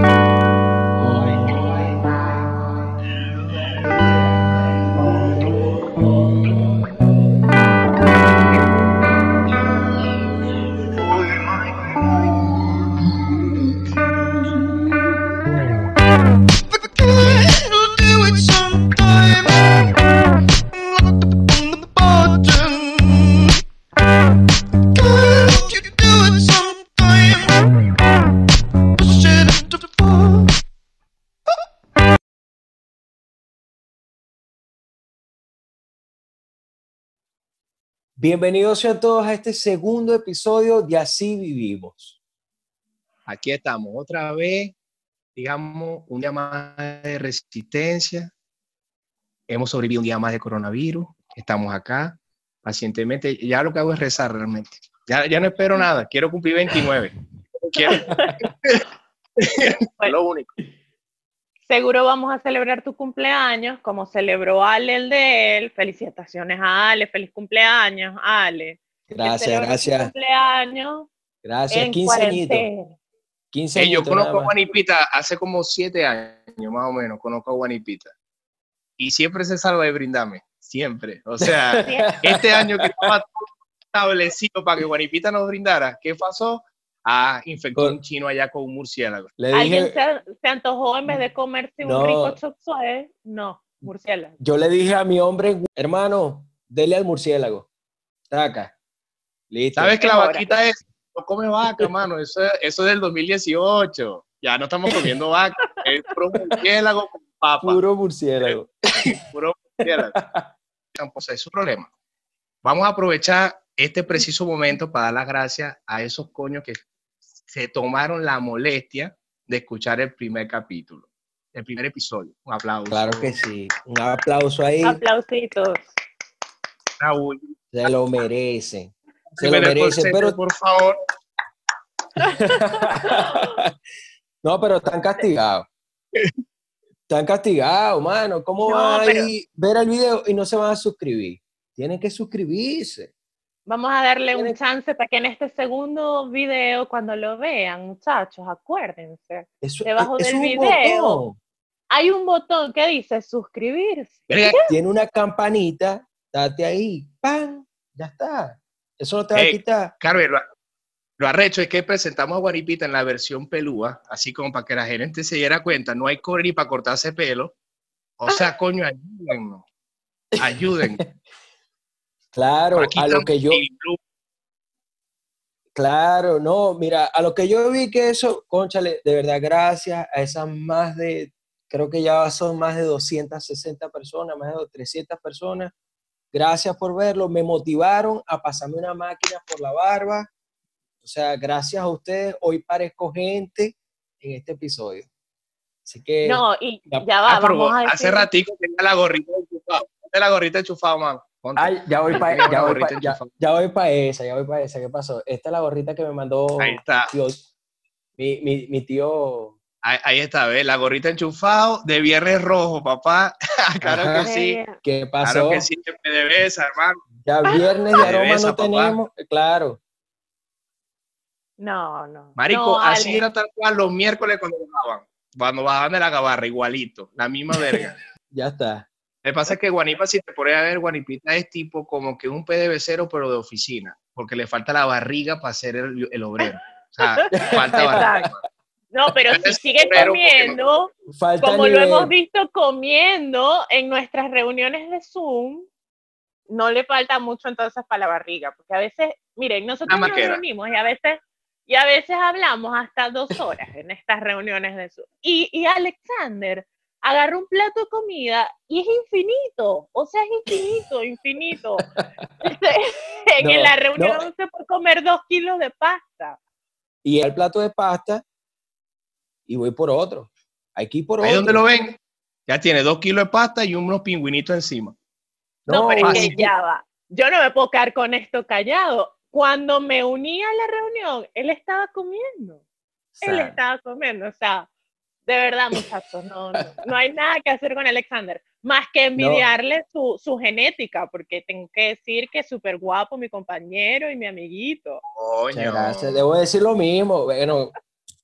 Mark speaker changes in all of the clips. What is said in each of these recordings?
Speaker 1: you. Bienvenidos a todos a este segundo episodio de Así Vivimos.
Speaker 2: Aquí estamos otra vez, digamos, un día más de resistencia. Hemos sobrevivido un día más de coronavirus. Estamos acá pacientemente. Ya lo que hago es rezar realmente. Ya, ya no espero nada. Quiero cumplir 29. Quiero. lo único.
Speaker 3: Seguro vamos a celebrar tu cumpleaños como celebró Ale el de él. Felicitaciones a Ale, feliz cumpleaños, Ale.
Speaker 1: Gracias, gracias.
Speaker 3: Cumpleaños.
Speaker 1: Gracias, 15 añitos. 15
Speaker 2: Hey, yo conozco a Juanipita hace como 7 años, más o menos, conozco a Juanipita. Y siempre se salva de brindarme, siempre. O sea, este año que estaba todo establecido para que Juanipita nos brindara, ¿qué pasó? Ah, infectó un chino allá con un murciélago.
Speaker 1: Le
Speaker 3: ¿Alguien se, se antojó en vez de comerse
Speaker 1: No.
Speaker 3: un rico chop? No, murciélago.
Speaker 1: yo le dije a mi hombre, hermano, dele al murciélago. Taca. Listo.
Speaker 2: ¿Sabes que la vaquita es? No come vaca, mano. Eso, eso es del 2018. Ya no estamos comiendo vaca. Es puro murciélago con papa.
Speaker 1: Puro murciélago.
Speaker 2: puro murciélago. Entonces, es un problema. Vamos a aprovechar este preciso momento para dar las gracias a esos coños que se tomaron la molestia de escuchar el primer capítulo, el primer episodio. Un aplauso.
Speaker 1: Claro que sí. Un aplauso ahí.
Speaker 3: Aplausitos.
Speaker 2: Raúl.
Speaker 1: Se lo merecen. Se lo merecen. Pero,
Speaker 2: por favor.
Speaker 1: no, pero están castigados. Están castigados, mano. ¿Cómo
Speaker 3: No,
Speaker 1: van a
Speaker 3: pero-
Speaker 1: ver el video y no se van a suscribir? Tienen que suscribirse.
Speaker 3: Vamos a darle un chance para que en este segundo video, cuando lo vean, muchachos, acuérdense.
Speaker 1: Eso,
Speaker 3: Debajo
Speaker 1: es
Speaker 3: del
Speaker 1: un
Speaker 3: video.
Speaker 1: botón.
Speaker 3: Hay un botón que dice suscribirse.
Speaker 1: Tiene una campanita. Date ahí. ¡Pam! Ya está. Eso no te va a
Speaker 2: Ey.
Speaker 1: quitar.
Speaker 2: Carmen, lo, lo arrecho es que presentamos a Guaripita en la versión pelúa, así como para que la gente se diera cuenta, no hay cobre ni para cortarse pelo. O sea, coño, ayúdennos. Ayuden.
Speaker 1: Claro,
Speaker 2: Por aquí
Speaker 1: a lo que yo, claro, no, mira, a lo que yo vi que eso, conchale, de verdad, gracias a esas más de, creo que ya son más de 260 personas, más de 300 personas. Gracias por verlo, me motivaron a pasarme una máquina por la barba. O sea, gracias a ustedes, hoy parezco gente en este episodio. Así que,
Speaker 3: No, y
Speaker 1: ya-
Speaker 3: va,
Speaker 2: Ah,
Speaker 3: vamos a
Speaker 2: hace
Speaker 3: decir.
Speaker 2: ratico tenía la gorrita enchufada. La gorrita enchufada, mano. Ponte.
Speaker 1: Ay, ya voy para ya voy pa- ya-
Speaker 2: enchufada.
Speaker 1: ya voy pa esa, ya voy para esa. ¿Qué pasó? Esta es la gorrita que me mandó
Speaker 2: Ahí está.
Speaker 1: tío- mi, mi, mi tío.
Speaker 2: Ahí, ahí está, ¿ves? La gorrita enchufado de viernes rojo, papá. claro
Speaker 1: Ajá.
Speaker 2: que sí.
Speaker 1: ¿Qué pasó?
Speaker 2: Claro que sí, me debes, hermano.
Speaker 1: Ya viernes de aroma no
Speaker 2: papá.
Speaker 1: tenemos. Claro.
Speaker 3: No, no.
Speaker 2: Marico,
Speaker 3: no,
Speaker 2: así
Speaker 3: Ale.
Speaker 2: era tal cual los miércoles cuando bajaban. Cuando bajaban de la gabarra, igualito. La misma verga.
Speaker 1: Ya está.
Speaker 2: Lo que pasa es que Guanipa, si te pones a ver, Guanipita es tipo como que un PDVcero, pero de oficina, porque le falta la barriga para ser el, el obrero. O sea, falta barriga.
Speaker 3: No, pero si
Speaker 2: Es
Speaker 3: sigue
Speaker 2: obrero porque
Speaker 3: comiendo,
Speaker 1: Falta
Speaker 3: como lo
Speaker 1: nivel.
Speaker 3: hemos visto comiendo en nuestras reuniones de Zoom, no le falta mucho entonces para la barriga, porque a veces, miren, nosotros nos reunimos y a veces, y a veces hablamos hasta dos horas en estas reuniones de Zoom. Y, y Alexander agarra un plato de comida y es infinito, o sea, es infinito, infinito. en
Speaker 1: No,
Speaker 3: la reunión
Speaker 1: no.
Speaker 3: se puede comer dos kilos de pasta.
Speaker 1: Y el plato de pasta y voy por otro. Hay que ir por
Speaker 2: Ahí
Speaker 1: otro.
Speaker 2: donde lo ven, ya tiene dos kilos de pasta y unos pingüinitos encima.
Speaker 3: No, pero es que ya va. Yo no me puedo quedar con esto callado. Cuando me uní a la reunión, él estaba comiendo. Él estaba comiendo. O sea, de verdad, muchachos, no, no, no hay nada que hacer con Alexander. Más que envidiarle su, su genética, porque tengo que decir que es súper guapo mi compañero y mi amiguito.
Speaker 1: Muchas
Speaker 2: Coño.
Speaker 1: gracias. Debo decir lo mismo. Bueno,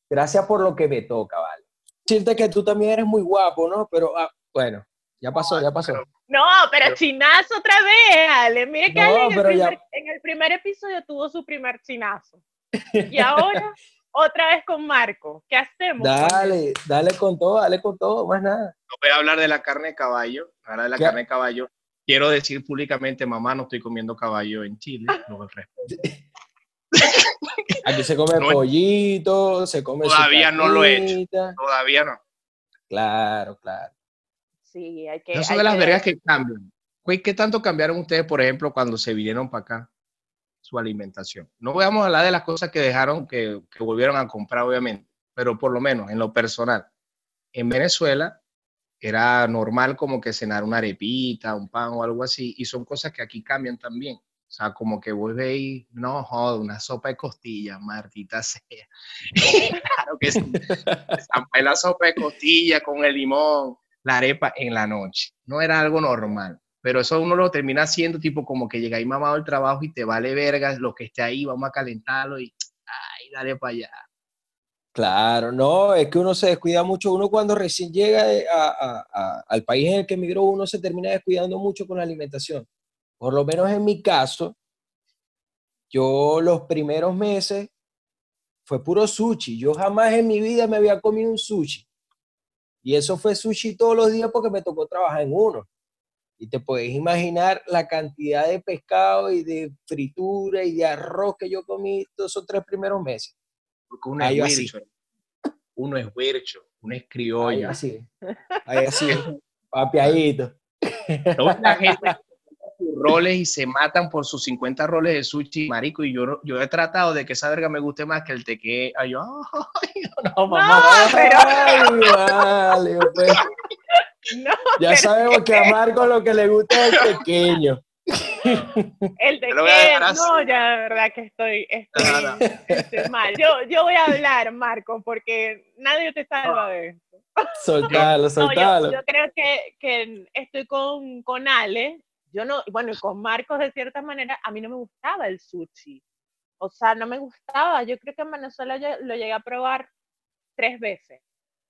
Speaker 1: gracias por lo que me toca, ¿vale? Decirte que tú también eres muy guapo, ¿no? Pero ah, bueno, ya pasó, ya pasó.
Speaker 3: No, pero chinazo otra vez, Ale. Mire que
Speaker 1: No,
Speaker 3: Ale en el,
Speaker 1: pero ya-
Speaker 3: primer, en el primer episodio tuvo su primer chinazo. Y ahora, otra vez con Marco. ¿Qué hacemos?
Speaker 1: Dale, dale con todo, dale con todo, más nada.
Speaker 2: No voy a hablar de la carne de caballo, hablar de la
Speaker 1: ¿Qué?
Speaker 2: carne de caballo. Quiero decir públicamente, mamá, no estoy comiendo caballo en Chile. No, el respeto.
Speaker 1: Aquí se come
Speaker 2: No,
Speaker 1: pollito, se come su
Speaker 2: Todavía no lo he hecho. Todavía no.
Speaker 1: Claro, claro.
Speaker 3: Sí, hay que.
Speaker 2: Esas son
Speaker 3: hay
Speaker 2: de las
Speaker 3: que-
Speaker 2: vergas que cambian. ¿Qué tanto cambiaron ustedes, por ejemplo, cuando se vinieron para acá? Su alimentación. No vamos a hablar de las cosas que dejaron, que, que volvieron a comprar, obviamente, pero por lo menos en lo personal. En Venezuela era normal como que cenar una arepita, un pan o algo así, y son cosas que aquí cambian también. O sea, como que vos veis, no, joder, una sopa de costillas, Martita sea. claro que sí. La sopa de costilla con el limón, la arepa en la noche. No era algo normal. Pero eso uno lo termina haciendo tipo como que llega ahí mamado del trabajo y te vale verga lo que esté ahí, vamos a calentarlo y, ay, dale para allá.
Speaker 1: Claro, no, es que uno se descuida mucho. Uno cuando recién llega eh, a- al país en el que emigró, uno se termina descuidando mucho con la alimentación. Por lo menos en mi caso, yo los primeros meses fue puro sushi. Yo jamás en mi vida me había comido un sushi. Y eso fue sushi todos los días porque me tocó trabajar en uno. Y te puedes imaginar la cantidad de pescado y de fritura y de arroz que yo comí todos esos tres primeros meses.
Speaker 2: Porque uno
Speaker 1: Ahí
Speaker 2: es
Speaker 1: así.
Speaker 2: huircho, uno es huircho, uno es
Speaker 1: Ahí
Speaker 2: criollo.
Speaker 1: así. Ahí así. Papiadito.
Speaker 2: Toda la gente roles y se matan por sus 50 roles de sushi, marico, y yo, yo he tratado de que esa verga me guste más que el teque. Ay, yo, ay, no, mamá.
Speaker 3: No, pero
Speaker 1: Ay, vale, pues.
Speaker 3: No,
Speaker 1: Ya
Speaker 3: pero
Speaker 1: sabemos que a Marco lo que le gusta es el pequeño.
Speaker 3: el de que, no, ya de verdad que estoy, estoy, mal. Yo, yo voy a hablar, Marco, porque nadie te salva de esto.
Speaker 1: Soltalo,
Speaker 3: No, yo,
Speaker 1: soltalo.
Speaker 3: yo creo que, que estoy con, con Ale, yo no, bueno, y con Marcos de cierta manera, a mí no me gustaba el sushi. O sea, no me gustaba. Yo creo que en Venezuela yo lo llegué a probar tres veces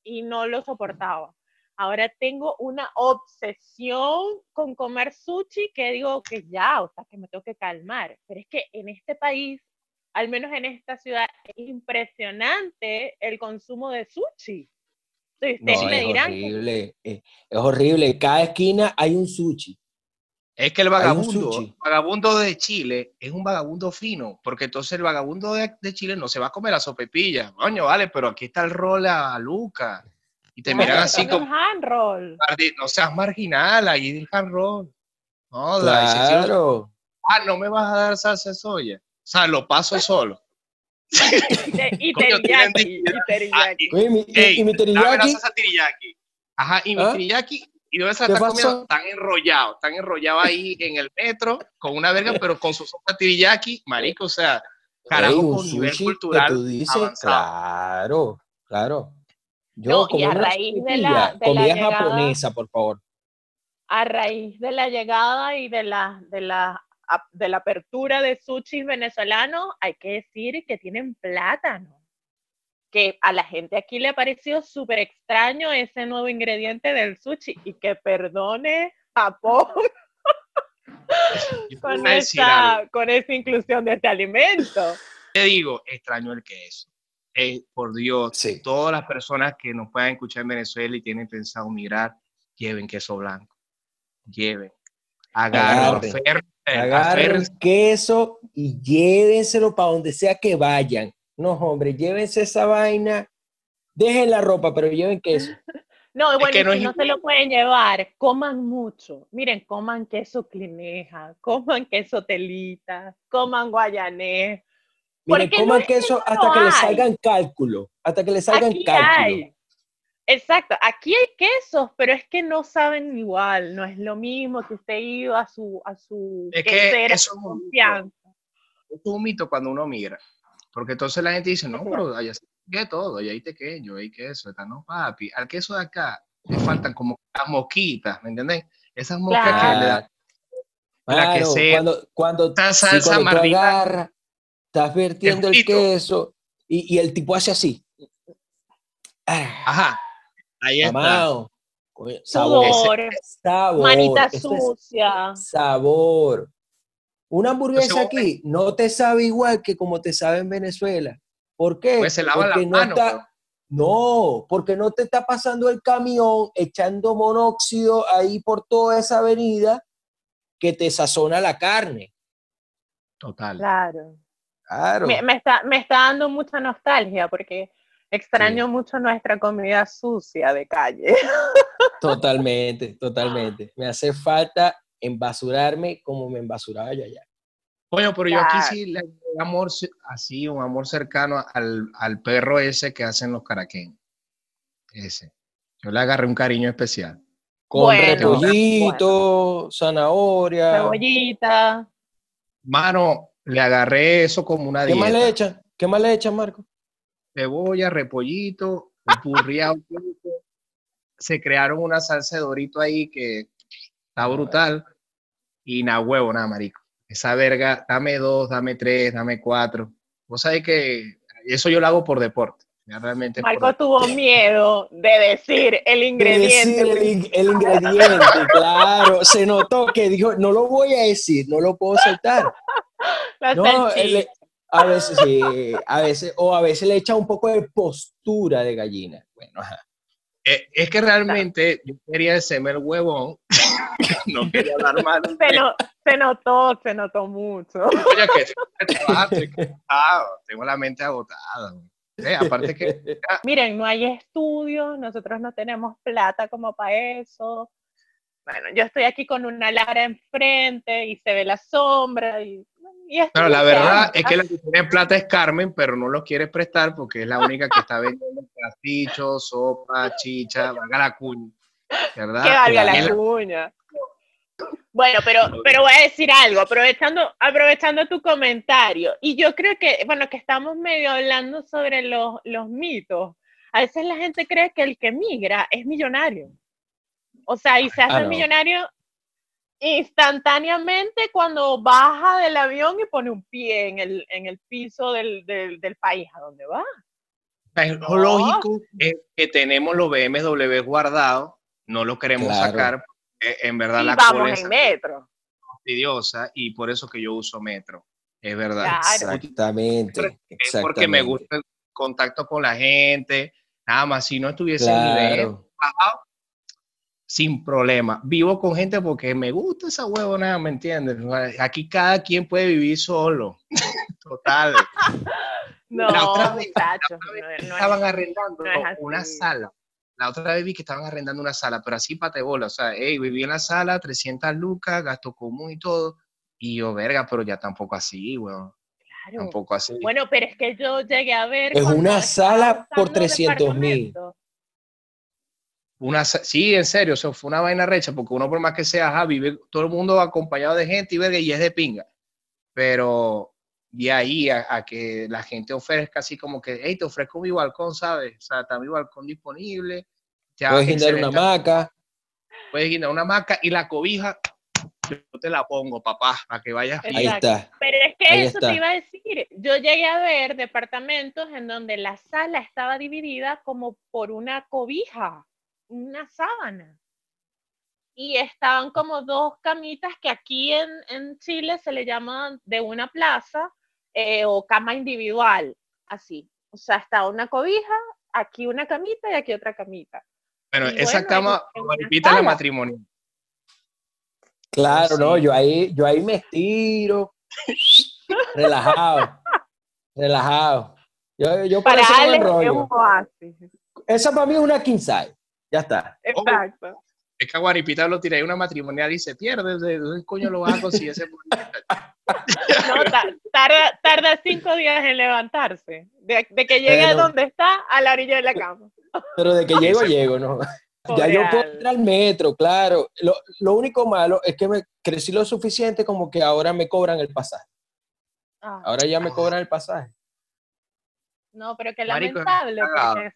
Speaker 3: y no lo soportaba. Ahora tengo una obsesión con comer sushi que digo que ya, o sea, que me tengo que calmar. Pero es que en este país, al menos en esta ciudad, es impresionante el consumo de sushi. Entonces,
Speaker 1: No,
Speaker 3: ustedes me
Speaker 1: es
Speaker 3: dirán
Speaker 1: horrible. eh, Es horrible. En cada esquina hay un sushi.
Speaker 2: Es que el vagabundo,
Speaker 1: sushi.
Speaker 2: vagabundo de Chile es un vagabundo fino, porque entonces el vagabundo de, de Chile no se va a comer la sopepilla. Coño, vale, pero aquí está el rol a Luca. Y te miran así como,
Speaker 3: hand roll.
Speaker 2: "Mardi, no seas marginal, ahí el hand roll. No,
Speaker 1: Claro.
Speaker 2: ah, no me vas a dar salsa de soya. O sea, lo paso solo.
Speaker 3: Y, teriyaki, y
Speaker 1: mi- teriyaki.
Speaker 2: Ajá, y mi
Speaker 1: ¿Ah?
Speaker 2: teriyaki, ¿y dónde se la
Speaker 1: ¿Qué
Speaker 2: están
Speaker 1: pasó?
Speaker 2: comiendo? Están enrollados, están enrollados ahí en el metro con una verga, pero con su sopa teriyaki, marico, o sea, carajo,
Speaker 1: Ey, un
Speaker 2: con nivel cultural
Speaker 1: tú dices,
Speaker 2: avanzado.
Speaker 1: claro, claro. Yo
Speaker 3: No, y a raíz de la- de la llegada-
Speaker 1: japonesa, por favor.
Speaker 3: A raíz de la llegada y de la, de la, de la apertura de sushi venezolanos, hay que decir que tienen plátano. Que a la gente aquí le ha parecido súper extraño ese nuevo ingrediente del sushi y que perdone Japón con esa, con esa inclusión de este alimento.
Speaker 2: Te digo, extraño el queso. Eh, por Dios,
Speaker 1: Sí.
Speaker 2: todas las personas que nos puedan escuchar en Venezuela y tienen pensado migrar, lleven queso blanco. Lleven. Agarren,
Speaker 1: Agarren. queso y llévenselo para donde sea que vayan. No, hombre, llévense esa vaina. Dejen la ropa, pero lleven queso.
Speaker 3: No,
Speaker 2: Es
Speaker 3: bueno,
Speaker 2: que
Speaker 3: y
Speaker 2: no
Speaker 3: si
Speaker 2: es
Speaker 3: no se lo pueden llevar, coman mucho. Miren, coman queso clineja, coman queso telita, coman guayanés.
Speaker 1: Miren,
Speaker 3: Porque no
Speaker 1: coman
Speaker 3: que
Speaker 1: queso
Speaker 3: no
Speaker 1: hasta que le
Speaker 3: hay.
Speaker 1: salgan cálculo. Hasta que le salgan
Speaker 3: Aquí
Speaker 1: cálculo.
Speaker 3: hay. Exacto, aquí hay quesos, pero es que no saben igual, no es lo mismo que usted iba a su, a su
Speaker 2: Es que eso es
Speaker 3: confianza.
Speaker 2: Es un mito cuando uno migra. Porque entonces la gente dice, no, pero allá se que todo, allá hay tequeño, hay queso, está no, papi. Al queso de acá le faltan como las mosquitas, ¿me entendés? Esas moscas que le dan. La que
Speaker 1: Claro,
Speaker 2: sea.
Speaker 1: cuando, cuando,
Speaker 2: Esta
Speaker 1: sí,
Speaker 2: salsa
Speaker 1: cuando tú agarras, estás vertiendo el queso y, y el tipo hace así.
Speaker 2: Ajá. Ahí está.
Speaker 1: amado. Coño, Sabor. Sabor.
Speaker 3: manita sucia.
Speaker 1: sabor. Una hamburguesa aquí no te sabe igual que como te sabe en Venezuela. ¿Por qué?
Speaker 2: Pues se
Speaker 1: Porque
Speaker 2: las
Speaker 1: no
Speaker 2: manos.
Speaker 1: está-. No, porque no te está pasando el camión echando monóxido ahí por toda esa avenida que te sazona la carne.
Speaker 2: Total.
Speaker 3: Claro.
Speaker 1: Claro.
Speaker 3: Me, me está, me está dando mucha nostalgia porque extraño mucho nuestra comida sucia de calle.
Speaker 1: Totalmente, totalmente. Me hace falta embasurarme como me embasuraba yo allá.
Speaker 2: Coño, pero yo aquí sí le doy amor, así, un amor cercano al, al perro ese que hacen los caraqueños. Ese. Yo le agarré un cariño especial.
Speaker 1: Con
Speaker 3: Bueno,
Speaker 1: repollito, zanahoria.
Speaker 3: Cebollita.
Speaker 2: Mano, le agarré eso como una
Speaker 1: ¿Qué más le
Speaker 2: dieta.
Speaker 1: echan? ¿Qué más le echan, Marco?
Speaker 2: Cebolla, repollito, empurriado. Se crearon una salsa de dorito ahí que está brutal. Y nada huevo, nada, marico. Esa verga, dame dos, dame tres, dame cuatro. Vos sabés que eso yo lo hago por deporte. Realmente por
Speaker 3: Marco tuvo miedo de decir el ingrediente.
Speaker 1: Decir el, el ingrediente, claro. Se notó que dijo, no lo voy a decir, no lo puedo soltar. No, él- a veces sí, a veces, o a veces le echa un poco de postura de gallina. Bueno, ajá.
Speaker 2: Eh, es que realmente yo quería decirme el huevón, no quería hablar mal.
Speaker 3: se, no- se notó, se notó mucho.
Speaker 2: Oye, que tengo la mente agotada. Eh, aparte que
Speaker 3: Miren, no hay estudios, nosotros no tenemos plata como para eso. Bueno, yo estoy aquí con una Lara enfrente y se ve la sombra. Y, y esto no
Speaker 2: la verdad es que la que tiene plata es Carmen, pero no los quiere prestar porque es la única que está vendiendo pastichos, sopa, chicha, valga la cuña. ¿Verdad?
Speaker 3: que valga
Speaker 2: Es
Speaker 3: la cuña. Bueno, pero, pero voy a decir algo, aprovechando, aprovechando tu comentario. Y yo creo que, bueno, que estamos medio hablando sobre los, los mitos. A veces la gente cree que el que migra es millonario. O sea, y se hace
Speaker 1: Ah, no.
Speaker 3: millonario instantáneamente cuando baja del avión y pone un pie en el, en el piso del, del, del país a donde va.
Speaker 2: Es
Speaker 3: No.
Speaker 2: lógico es que tenemos los BMW guardados, no los queremos
Speaker 1: Claro.
Speaker 2: sacar. en verdad
Speaker 3: Y
Speaker 2: la
Speaker 3: vamos
Speaker 2: es
Speaker 3: en metro.
Speaker 2: fastidiosa y por eso que yo uso metro. Es verdad.
Speaker 3: Claro.
Speaker 1: Exactamente.
Speaker 2: Es porque me
Speaker 1: exactamente.
Speaker 2: gusta el contacto con la gente. Nada más, si no estuviese en nivel
Speaker 1: Claro.
Speaker 2: bajado, sin problema. Vivo con gente porque me gusta esa huevonada, ¿me entiendes? Aquí cada quien puede vivir solo. Total.
Speaker 3: No,
Speaker 2: La otra vez-
Speaker 3: muchachos,
Speaker 2: la otra vez
Speaker 3: no no es
Speaker 2: estaban arrendando
Speaker 3: no es así.
Speaker 2: una sala. La otra vez vi que estaban arrendando una sala, pero así pate bola. O sea, hey, viví en la sala, 300 lucas, gasto común y todo. Y yo, verga, pero ya tampoco así, weón.
Speaker 3: Claro.
Speaker 2: Tampoco así.
Speaker 3: Bueno, pero es que yo llegué a ver.
Speaker 1: Es una sala por
Speaker 3: buscando
Speaker 1: 300.000.
Speaker 2: Una, sí, en serio, eso fue una vaina recha, porque uno por más que sea, ajá, vive todo el mundo acompañado de gente y verga, y es de pinga. Pero de ahí a, a que la gente ofrezca así como que, hey, te ofrezco mi balcón, ¿sabes? O sea, está mi balcón disponible. Ya,
Speaker 1: Puedes guindar una hamaca.
Speaker 2: Puedes guindar una hamaca y la cobija, yo te la pongo, papá, para que vayas.
Speaker 1: Ahí está.
Speaker 3: Pero es que
Speaker 1: Ahí
Speaker 3: eso
Speaker 1: está.
Speaker 3: te iba a decir. Yo llegué a ver departamentos en donde la sala estaba dividida como por una cobija, una sábana. Y estaban como dos camitas que aquí en, en Chile se le llaman de una plaza eh, o cama individual, así. O sea, estaba una cobija, aquí una camita y aquí otra camita.
Speaker 2: Bueno,
Speaker 3: Y
Speaker 2: esa
Speaker 3: bueno,
Speaker 2: cama, repita la
Speaker 3: sala.
Speaker 2: matrimonial.
Speaker 1: Claro,
Speaker 2: Sí.
Speaker 1: no, yo ahí, yo ahí me estiro, relajado, relajado. Yo, yo por
Speaker 3: Para
Speaker 1: eso no me enrollo. Esa para mí es una king size. Ya está.
Speaker 3: Exacto.
Speaker 2: Es que a Guaripita lo tiré una matrimonial y se pierde. ¿De dónde coño lo vas a conseguir ese
Speaker 3: No, ta- tarda, tarda cinco días en levantarse. De, de que llegue a donde está, a la orilla de la cama.
Speaker 1: Pero de que llego, llego, ¿no? Ya yo puedo entrar al metro, claro. Lo, lo único malo es que me crecí lo suficiente como que ahora me cobran el pasaje.
Speaker 3: Ah,
Speaker 1: Ahora ya me cobran el pasaje.
Speaker 3: no, pero qué
Speaker 2: Marico,
Speaker 3: lamentable.
Speaker 2: cagado.
Speaker 3: Porque es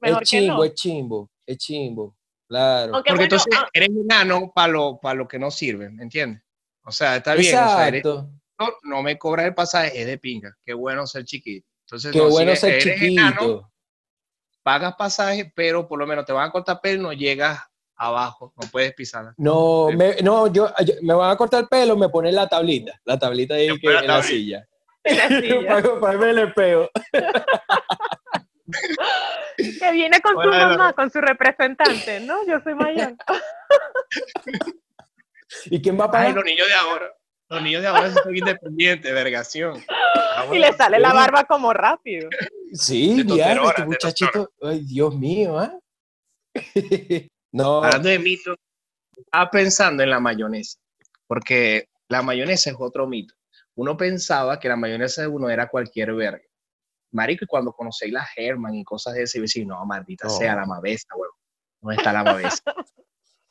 Speaker 3: mejor
Speaker 1: es
Speaker 3: que
Speaker 1: chimbo,
Speaker 3: no.
Speaker 1: es chimbo, es chimbo. Claro.
Speaker 3: Aunque
Speaker 2: Porque
Speaker 3: bueno,
Speaker 2: entonces
Speaker 3: ah,
Speaker 2: eres enano para lo, para lo que no sirve, ¿me entiendes? O sea, está bien. O sea, eres- no, no me cobra el pasaje, es de pinga. Qué bueno ser chiquito. Entonces,
Speaker 1: Qué
Speaker 2: no, si
Speaker 1: bueno
Speaker 2: eres-
Speaker 1: ser
Speaker 2: eres
Speaker 1: chiquito.
Speaker 2: enano, pagas pasaje, pero por lo menos te van a cortar pelo no llegas abajo, no puedes pisar.
Speaker 1: No, me, no yo, yo- me van a cortar el pelo, me ponen la tablita, la tablita ahí que,
Speaker 2: la
Speaker 1: en la
Speaker 2: tablita.
Speaker 1: silla.
Speaker 3: En la silla.
Speaker 1: para, para el peo.
Speaker 3: Que viene con su
Speaker 2: Bueno,
Speaker 3: mamá, con su representante, ¿no? Yo soy mayor.
Speaker 1: ¿Y quién va a
Speaker 2: Ay,
Speaker 1: pagar?
Speaker 2: los niños de ahora, los niños de ahora son independientes, vergación.
Speaker 3: Y le sale la barba como rápido.
Speaker 1: Sí,
Speaker 2: tosterona,
Speaker 1: este muchachito. Ay, Dios mío, ¿ah? no,
Speaker 2: Hablando de mito, estaba pensando en la mayonesa, porque la mayonesa es otro mito. Uno pensaba que la mayonesa de uno era cualquier verga. Marico, y cuando conocéis la Herman y cosas de ese, yo decía, no, maldita
Speaker 1: No.
Speaker 2: sea la mavesa, huevo. ¿Dónde está la mavesa?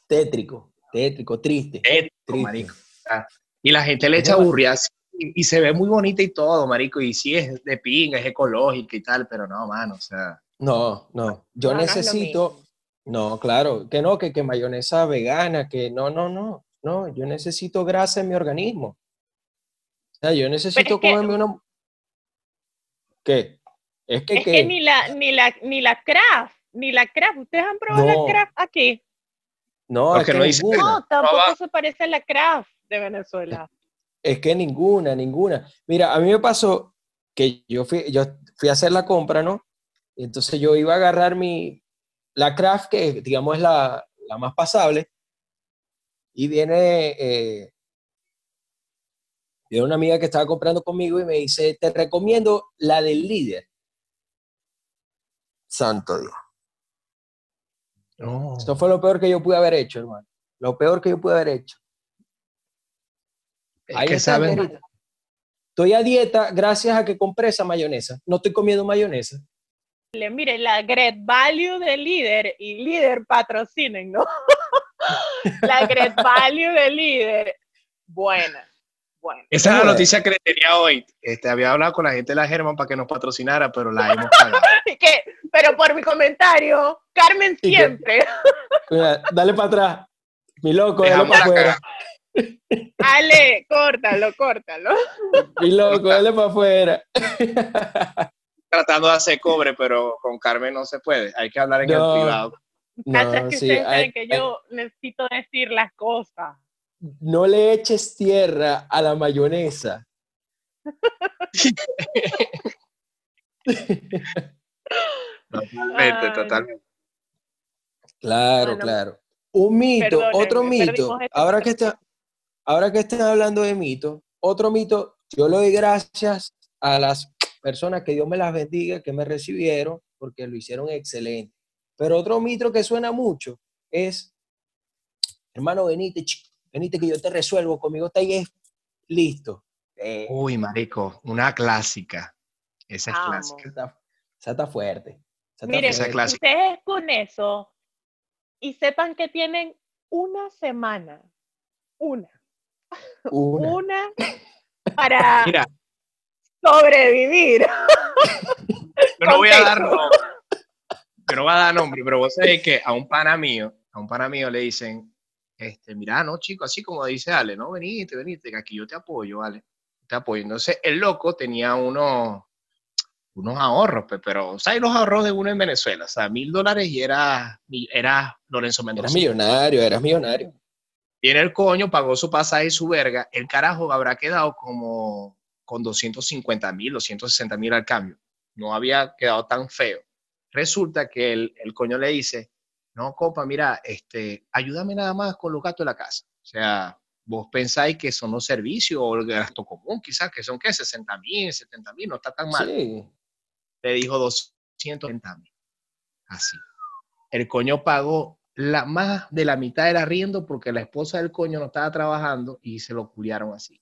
Speaker 1: tétrico, tétrico, triste. Triste.
Speaker 2: marico. Ah, Y la gente le echa aburridas y, y se ve muy bonita y todo, marico, y sí es de pinga, es ecológica y tal, pero no, mano, o sea,
Speaker 1: No, no, yo
Speaker 3: No, no
Speaker 1: necesito, no, claro, que no, que, que mayonesa vegana, que no, no, no, no, yo necesito grasa en mi organismo. O sea, yo necesito
Speaker 3: que-
Speaker 1: comerme una... ¿Qué? Es que,
Speaker 3: Es
Speaker 1: ¿qué?
Speaker 3: que ni la, ni la, ni la craft, ni la craft. ¿Ustedes han probado
Speaker 1: No.
Speaker 3: la craft aquí?
Speaker 1: no, es
Speaker 2: porque
Speaker 1: que
Speaker 2: no
Speaker 1: ninguna.
Speaker 3: No, tampoco se parece a la craft de Venezuela.
Speaker 1: Es que ninguna, ninguna. Mira, a mí me pasó que yo fui, yo fui a hacer la compra, ¿no? Y entonces yo iba a agarrar mi, la craft, que digamos es la, la más pasable, y viene, eh, viene una amiga que estaba comprando conmigo y me dice, te recomiendo la del líder. Santo Dios.
Speaker 2: no.
Speaker 1: Esto fue lo peor que yo pude haber hecho, hermano. Lo peor que yo pude haber hecho.
Speaker 2: Es
Speaker 1: Ahí
Speaker 2: que
Speaker 1: está,
Speaker 2: saben.
Speaker 1: Estoy a dieta gracias a que compré esa mayonesa. No estoy comiendo mayonesa.
Speaker 3: Le- Mire, la Great Value de líder y líder patrocinen, ¿no? la Great Value de líder, buena,
Speaker 2: esa es la noticia que le tenía hoy. Este, había hablado con la gente de la German para que nos patrocinara, pero la hemos cagado.
Speaker 3: Que, pero por mi comentario, Carmen
Speaker 1: ¿Y qué?
Speaker 3: siempre,
Speaker 1: Mira, dale para atrás. Mi loco, dale para afuera.
Speaker 3: Ale, córtalo, córtalo.
Speaker 1: Mi loco, dale para afuera.
Speaker 2: Tratando de hacer cobre, pero con Carmen no se puede. Hay que hablar en
Speaker 1: No.
Speaker 2: el privado.
Speaker 1: No,
Speaker 3: que
Speaker 1: sí,
Speaker 3: ustedes
Speaker 1: hay-
Speaker 3: saben que yo necesito decir las cosas.
Speaker 1: No le eches tierra a la mayonesa.
Speaker 2: Totalmente,
Speaker 3: Ay.
Speaker 2: totalmente.
Speaker 1: Claro,
Speaker 3: Bueno,
Speaker 1: claro. Un mito, otro mito.
Speaker 3: este
Speaker 1: Ahora que, está, ahora que están hablando de mito, otro mito, yo le doy gracias a las personas que Dios me las bendiga, que me recibieron, porque lo hicieron excelente. Pero otro mito que suena mucho es, hermano, venite, chico, venite que yo te resuelvo, conmigo está ahí, es listo. Eh,
Speaker 2: Uy, marico, una clásica. Esa es
Speaker 3: Amo.
Speaker 2: clásica.
Speaker 1: está- esa está fuerte. esa está
Speaker 3: Miren,
Speaker 2: Esa
Speaker 1: fuerte.
Speaker 2: clásica.
Speaker 3: ustedes con eso y sepan que tienen una semana, una,
Speaker 1: Una.
Speaker 3: una para
Speaker 2: Mira,
Speaker 3: sobrevivir.
Speaker 2: yo no voy a dar nombre. Yo no voy a dar nombre, pero vos sabés que a un pana mío, a un pana mío le dicen, este, mira, no, chico, así como dice Ale, no, venite, venite, que aquí yo te apoyo, vale. Te apoyo. Entonces, el loco tenía unos, unos ahorros, pe, pero, ¿sabes los ahorros de uno en Venezuela? O sea, mil dólares y era, era Lorenzo Mendoza.
Speaker 1: Eras millonario, eras millonario.
Speaker 2: Viene el coño, pagó su pasaje y su verga. El carajo habrá quedado como con 250 mil, 260 mil al cambio. No había quedado tan feo. Resulta que el, el coño le dice, no, compa, mira, este, ayúdame nada más con los gastos de la casa. O sea, vos pensáis que son los servicios o el gasto común, quizás, que son, ¿qué? 60 mil, 70 mil, no está tan mal
Speaker 1: Sí.
Speaker 2: le dijo 230 mil. Así. El coño pagó la, más de la mitad del arriendo porque la esposa del coño no estaba trabajando y se lo culiaron así.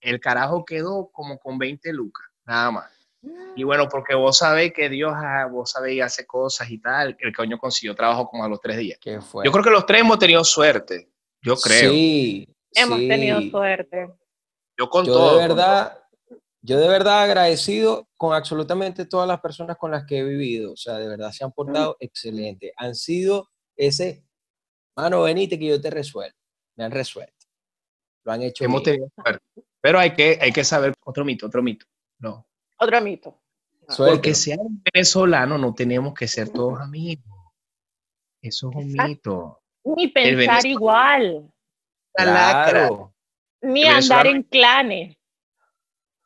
Speaker 2: El carajo quedó como con 20 lucas, nada más. Y bueno, porque vos sabéis que Dios, ah, vos sabéis, hace cosas y tal, el coño consiguió trabajo como a los tres días.
Speaker 1: ¿Qué fue?
Speaker 2: Yo creo que los tres hemos tenido suerte. Yo creo.
Speaker 1: Sí,
Speaker 3: Hemos
Speaker 1: sí.
Speaker 3: tenido suerte.
Speaker 2: Yo con
Speaker 1: Yo
Speaker 2: todo.
Speaker 1: de
Speaker 2: con
Speaker 1: verdad, yo de verdad agradecido con absolutamente todas las personas con las que he vivido. O sea, de verdad se han portado excelente. Han sido ese, mano, venite que yo te resuelvo. Me han resuelto. Lo han hecho
Speaker 2: Hemos
Speaker 1: bien.
Speaker 2: tenido suerte. Pero hay que, hay que saber otro mito, otro mito. No.
Speaker 3: Otro mito.
Speaker 2: Porque sea un venezolano no tenemos que ser todos amigos. Eso es un mito.
Speaker 3: Ni pensar igual.
Speaker 1: Claro.
Speaker 3: Ni andar en clanes.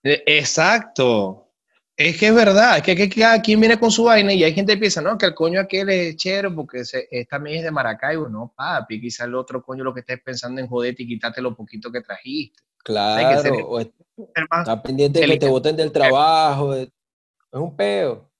Speaker 2: E, exacto. Es que es verdad, es que, que, cada quien viene con su vaina y hay gente que piensa, no, que el coño aquel es chero porque se, también es de Maracaibo. No, papi, quizá el otro coño lo que estés pensando en joderte y quitarte lo poquito que trajiste.
Speaker 1: Claro, está pendiente de que te voten del trabajo, es un peo.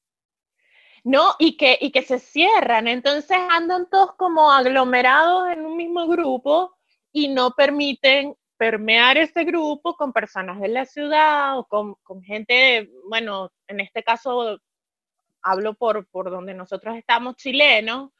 Speaker 3: No, y que, y que se cierran, entonces andan todos como aglomerados en un mismo grupo y no permiten permear ese grupo con personas de la ciudad o con, con gente, bueno, en este caso hablo por, por donde nosotros estamos chilenos,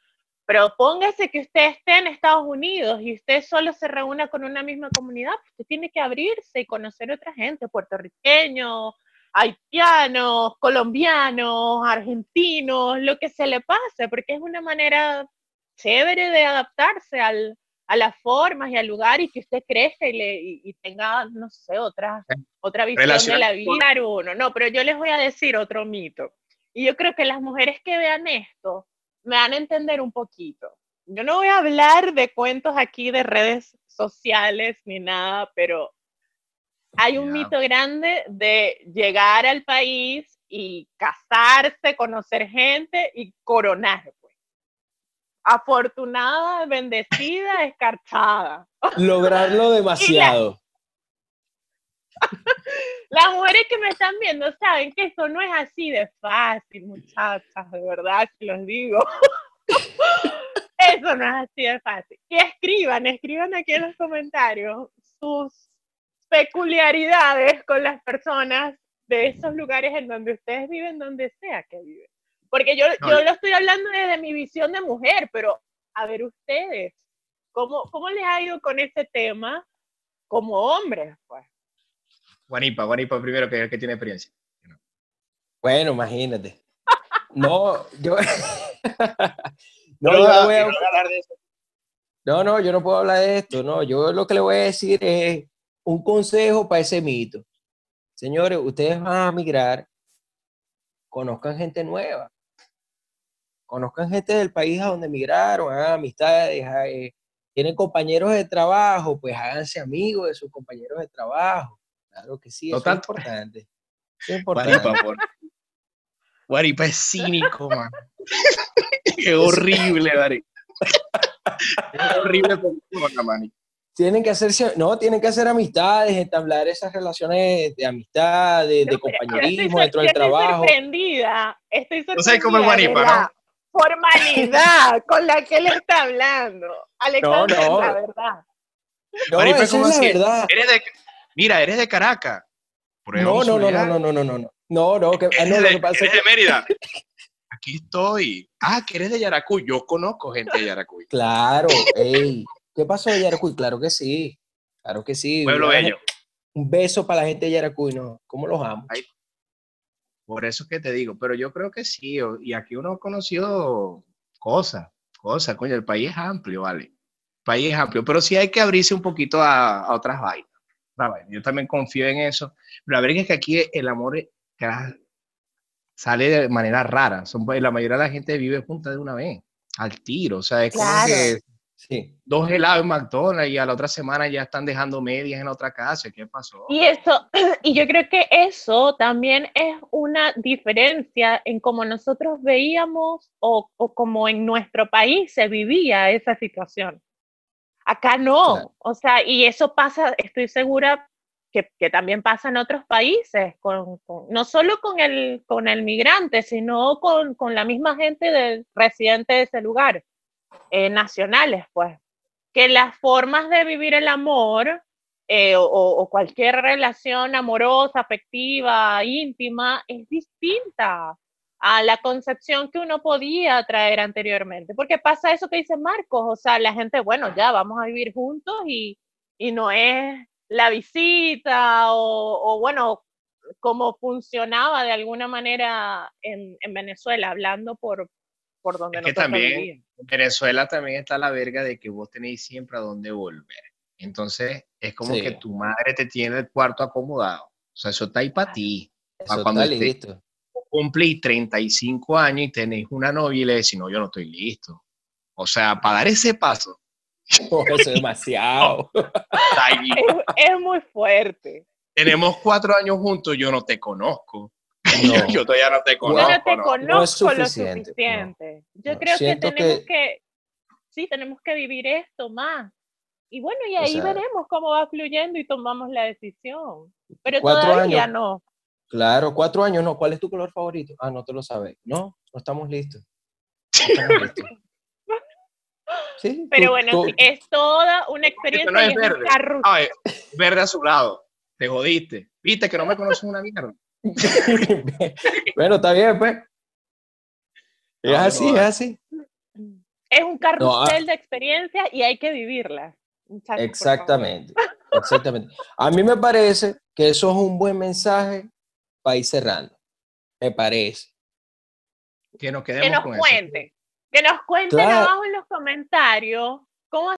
Speaker 3: pero póngase que usted esté en Estados Unidos y usted solo se reúna con una misma comunidad, pues usted tiene que abrirse y conocer otra gente, puertorriqueños, haitianos, colombianos, argentinos, lo que se le pase, porque es una manera chévere de adaptarse al, a las formas y al lugar y que usted crezca y, le, y, tenga, no sé, otra, otra visión de la vida. Uno. No, pero yo les voy a decir otro mito. Y yo creo que las mujeres que vean esto me van a entender un poquito. Yo no voy a hablar de cuentos aquí de redes sociales ni nada, pero hay un mito grande de llegar al país y casarse, conocer gente y coronar afortunada, bendecida, escarchada.
Speaker 1: Lograrlo demasiado.
Speaker 3: Las mujeres que me están viendo saben que eso no es así de fácil, muchachas, de verdad que los digo. Eso no es así de fácil. Y escriban, escriban aquí en los comentarios sus peculiaridades con las personas de esos lugares en donde ustedes viven, donde sea que viven. Porque yo, yo lo estoy hablando desde mi visión de mujer, pero a ver ustedes, ¿cómo, cómo les ha ido con este tema como hombres? Pues?
Speaker 2: Guanipa, Guanipa primero que, que tiene experiencia.
Speaker 1: Bueno, imagínate. No, yo... no, yo no, voy a... no, no, yo no puedo hablar de esto. No, yo lo que le voy a decir es un consejo para ese mito. Señores, ustedes van a migrar, conozcan gente nueva conozcan gente del país a donde emigraron, hagan amistades, eh, tienen compañeros de trabajo, pues háganse amigos de sus compañeros de trabajo. Claro que sí, eso es importante. Es importante.
Speaker 2: Guaripa, es cínico, man. Qué horrible, Gary. Es horrible persona, man.
Speaker 1: Tienen que hacerse, no, tienen que hacer amistades, entablar esas relaciones de amistad, de, compañerismo dentro del trabajo.
Speaker 3: Estoy sorprendida, estoy sorprendida.
Speaker 2: No sé cómo es Guaripa, ¿no?
Speaker 3: formalidad con la que él está hablando. Alexander, no, no. la verdad.
Speaker 1: No, es la verdad.
Speaker 2: Eres de, mira, eres de Caracas.
Speaker 1: No, no, no, no, no, no, no, no, no, no, que,
Speaker 2: ah, no, lo que pasa eres de Mérida. Aquí estoy. Ah, que eres de Yaracuy. Yo conozco gente de Yaracuy.
Speaker 1: Claro, ey. ¿Qué pasó de Yaracuy? Claro que sí. Claro que sí.
Speaker 2: Pueblo bello.
Speaker 1: Un beso para la gente de Yaracuy, ¿no? ¿Cómo los amo?
Speaker 2: Por eso que te digo, pero yo creo que sí, y aquí uno ha conocido cosas, cosas, coño, el país es amplio, ¿vale? El país es amplio, pero sí hay que abrirse un poquito a, otras vainas. Yo también confío en eso, pero la verdad es que aquí el amor sale de manera rara, Son, la mayoría de la gente vive junta de una vez, al tiro, o sea, es como que Sí. Dos helados en McDonald's y a la otra semana ya están dejando medias en la otra casa. ¿Qué pasó?
Speaker 3: Y eso, y yo creo que eso también es una diferencia en cómo nosotros veíamos o, o como en nuestro país se vivía esa situación. Acá no, o sea, y eso pasa, estoy segura que, que también pasa en otros países, con, no solo con el, con el migrante, sino con, con la misma gente del residente de ese lugar. Eh, nacionales, pues, que las formas de vivir el amor eh, o, cualquier relación amorosa, afectiva, íntima, es distinta a la concepción que uno podía traer anteriormente. Porque pasa eso que dice Marcos, o sea, la gente, bueno, ya vamos a vivir juntos y, y no es la visita o, o, bueno, como funcionaba de alguna manera en, en Venezuela, hablando por, por donde
Speaker 2: es que también en Venezuela también está la verga de que vos tenéis siempre a dónde volver. Entonces es como que tu madre te tiene el cuarto acomodado. O sea, eso está ahí para ti.
Speaker 1: Eso cuando está listo.
Speaker 2: Cumplís 35 años y tenéis una novia y le decís, no, yo no estoy listo. O sea, para dar ese paso.
Speaker 1: Oh, eso es demasiado.
Speaker 3: Es, es muy fuerte.
Speaker 2: tenemos cuatro años juntos, yo no te conozco.
Speaker 1: No.
Speaker 2: Yo todavía no te
Speaker 3: Yo
Speaker 2: conozco.
Speaker 3: no te
Speaker 2: no.
Speaker 3: conozco
Speaker 1: No es
Speaker 3: lo
Speaker 1: suficiente,
Speaker 3: suficiente. Yo
Speaker 1: No,
Speaker 3: creo que tenemos
Speaker 1: que-
Speaker 3: que... sí, tenemos que vivir esto más. Y bueno, y
Speaker 1: O
Speaker 3: ahí
Speaker 1: sea-
Speaker 3: veremos cómo va fluyendo y tomamos la decisión. Pero
Speaker 1: Cuatro
Speaker 3: todavía
Speaker 1: años.
Speaker 3: no.
Speaker 1: Claro, cuatro años, no. ¿Cuál es tu color favorito? Ah, no te lo sabes. No, no estamos listos. No estamos listos. Sí,
Speaker 3: Pero
Speaker 1: tú-
Speaker 3: bueno,
Speaker 1: tú-
Speaker 3: sí, es toda una experiencia
Speaker 2: no es
Speaker 3: y es un
Speaker 2: verde. Ay, verde a su lado. Te jodiste. Viste que no me conoces una mierda.
Speaker 1: bueno, está bien, pues. Es
Speaker 2: No,
Speaker 1: así,
Speaker 2: no,
Speaker 1: es así.
Speaker 3: Es un carrusel
Speaker 1: ah.
Speaker 3: de experiencias y hay que vivirlas.
Speaker 1: Exactamente, exactamente. A mí me parece que eso es un buen mensaje para ir cerrando. Me parece.
Speaker 2: Que nos quedemos
Speaker 3: Que nos
Speaker 2: con eso.
Speaker 3: cuente. Que nos cuenten
Speaker 1: Claro.
Speaker 3: abajo en los comentarios